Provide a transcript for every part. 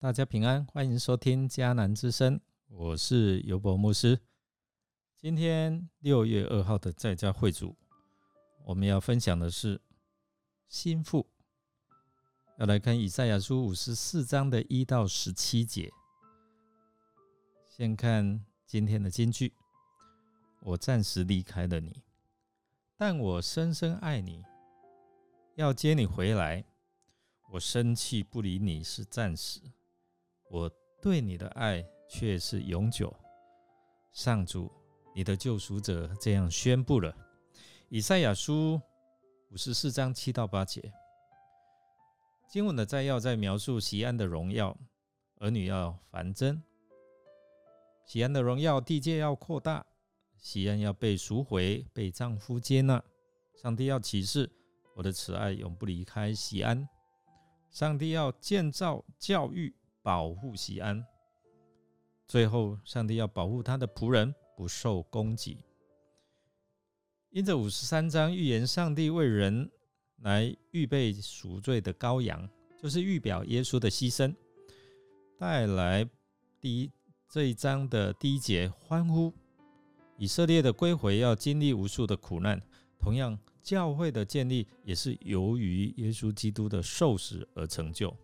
大家平安，欢迎收听迦南之声，我是尤伯牧师。今天六月二号的在家会主，我们要分享的是心腹，要来看以赛亚书五十四章的一到十七节。先看今天的金句：我暂时离开了你，但我深深爱你，要接你回来。我生气不理你是暂时。我对你的爱却是永久，上主，你的救赎者这样宣布了。以赛亚书五十四章七到八节，经文的摘要在描述西安的荣耀，儿女要繁增，西安的荣耀地界要扩大，西安要被赎回，被丈夫接纳。上帝要启示我的慈爱永不离开西安，上帝要建造教育。保护西安，最后上帝要保护他的仆人不受攻击。因着五十三章预言，上帝为人来预备赎罪的羔羊，就是预表耶稣的牺牲，带来第一这一章的第一节欢呼。以色列的归回要经历无数的苦难，同样教会的建立也是由于耶稣基督的受死而成就。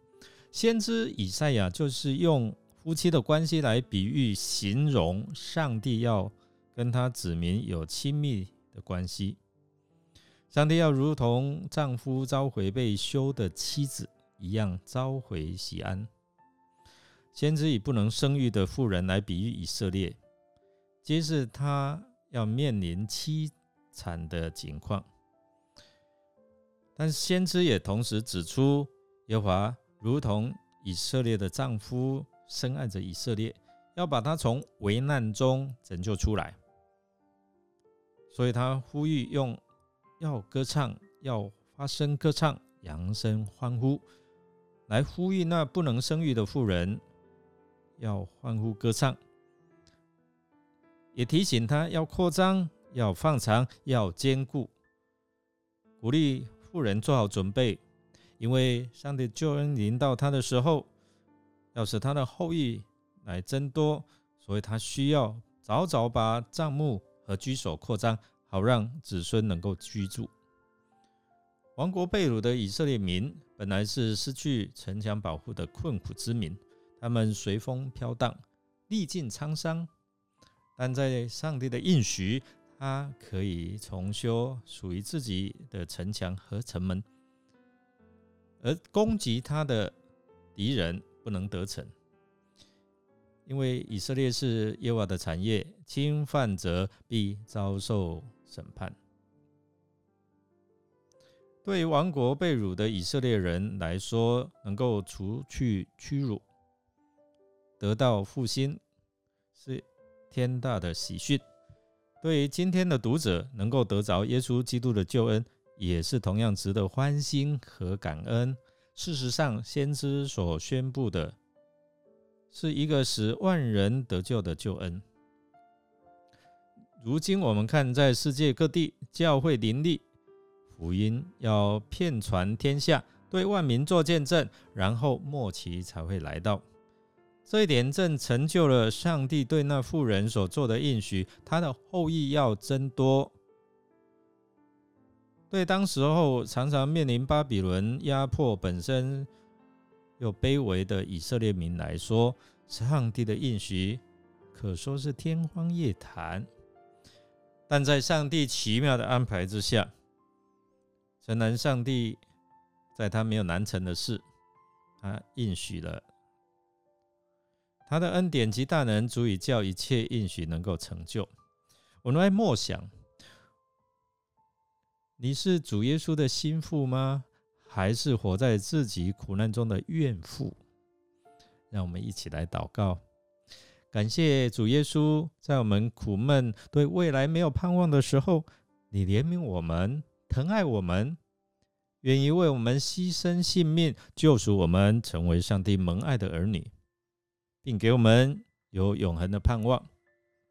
先知以赛亚就是用夫妻的关系来比喻、形容上帝要跟他子民有亲密的关系。上帝要如同丈夫召回被休的妻子一样召回西安。先知以不能生育的妇人来比喻以色列，揭示他要面临凄惨的情况。但先知也同时指出耶和华。如同以色列的丈夫深爱着以色列，要把他从危难中拯救出来，所以他呼吁用要歌唱，要发声歌唱，扬声欢呼，来呼吁那不能生育的妇人要欢呼歌唱，也提醒他要扩张，要放长，要坚固，鼓励富人做好准备。因为上帝救恩临到他的时候，要使他的后裔来增多，所以他需要早早把帐幕和居所扩张，好让子孙能够居住。王国被掳的以色列民本来是失去城墙保护的困苦之民，他们随风飘荡，历尽沧桑，但在上帝的应许，他可以重修属于自己的城墙和城门。而攻击他的敌人不能得逞，因为以色列是耶和华的产业，侵犯者必遭受审判。对于亡国被辱的以色列人来说，能够除去屈辱，得到复兴，是天大的喜讯。对于今天的读者，能够得着耶稣基督的救恩。也是同样值得欢欣和感恩。事实上，先知所宣布的是一个使万人得救的救恩。如今我们看，在世界各地教会林立，福音要遍传天下，对万民做见证，然后末期才会来到。这一点正成就了上帝对那妇人所做的应许，他的后裔要增多。对当时候常常面临巴比伦压迫、本身又卑微的以色列民来说，上帝的应许可说是天方夜谭。但在上帝奇妙的安排之下，诚然，上帝在他没有难成的事，他应许了他的恩典及大能，足以叫一切应许能够成就。我们来默想。你是主耶稣的心腹吗？还是活在自己苦难中的怨妇？让我们一起来祷告，感谢主耶稣，在我们苦闷、对未来没有盼望的时候，你怜悯我们，疼爱我们，愿意为我们牺牲性命，救赎我们，成为上帝蒙爱的儿女。并给我们有永恒的盼望，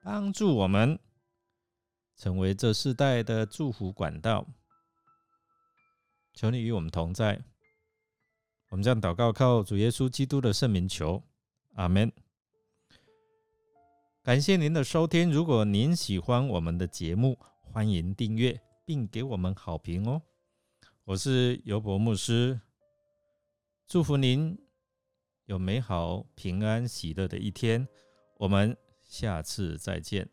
帮助我们成为这世代的祝福管道。求你与我们同在。我们将祷告靠主耶稣基督的圣名求，阿门。感谢您的收听。如果您喜欢我们的节目，欢迎订阅并给我们好评哦。我是尤伯牧师，祝福您有美好、平安、喜乐的一天。我们下次再见。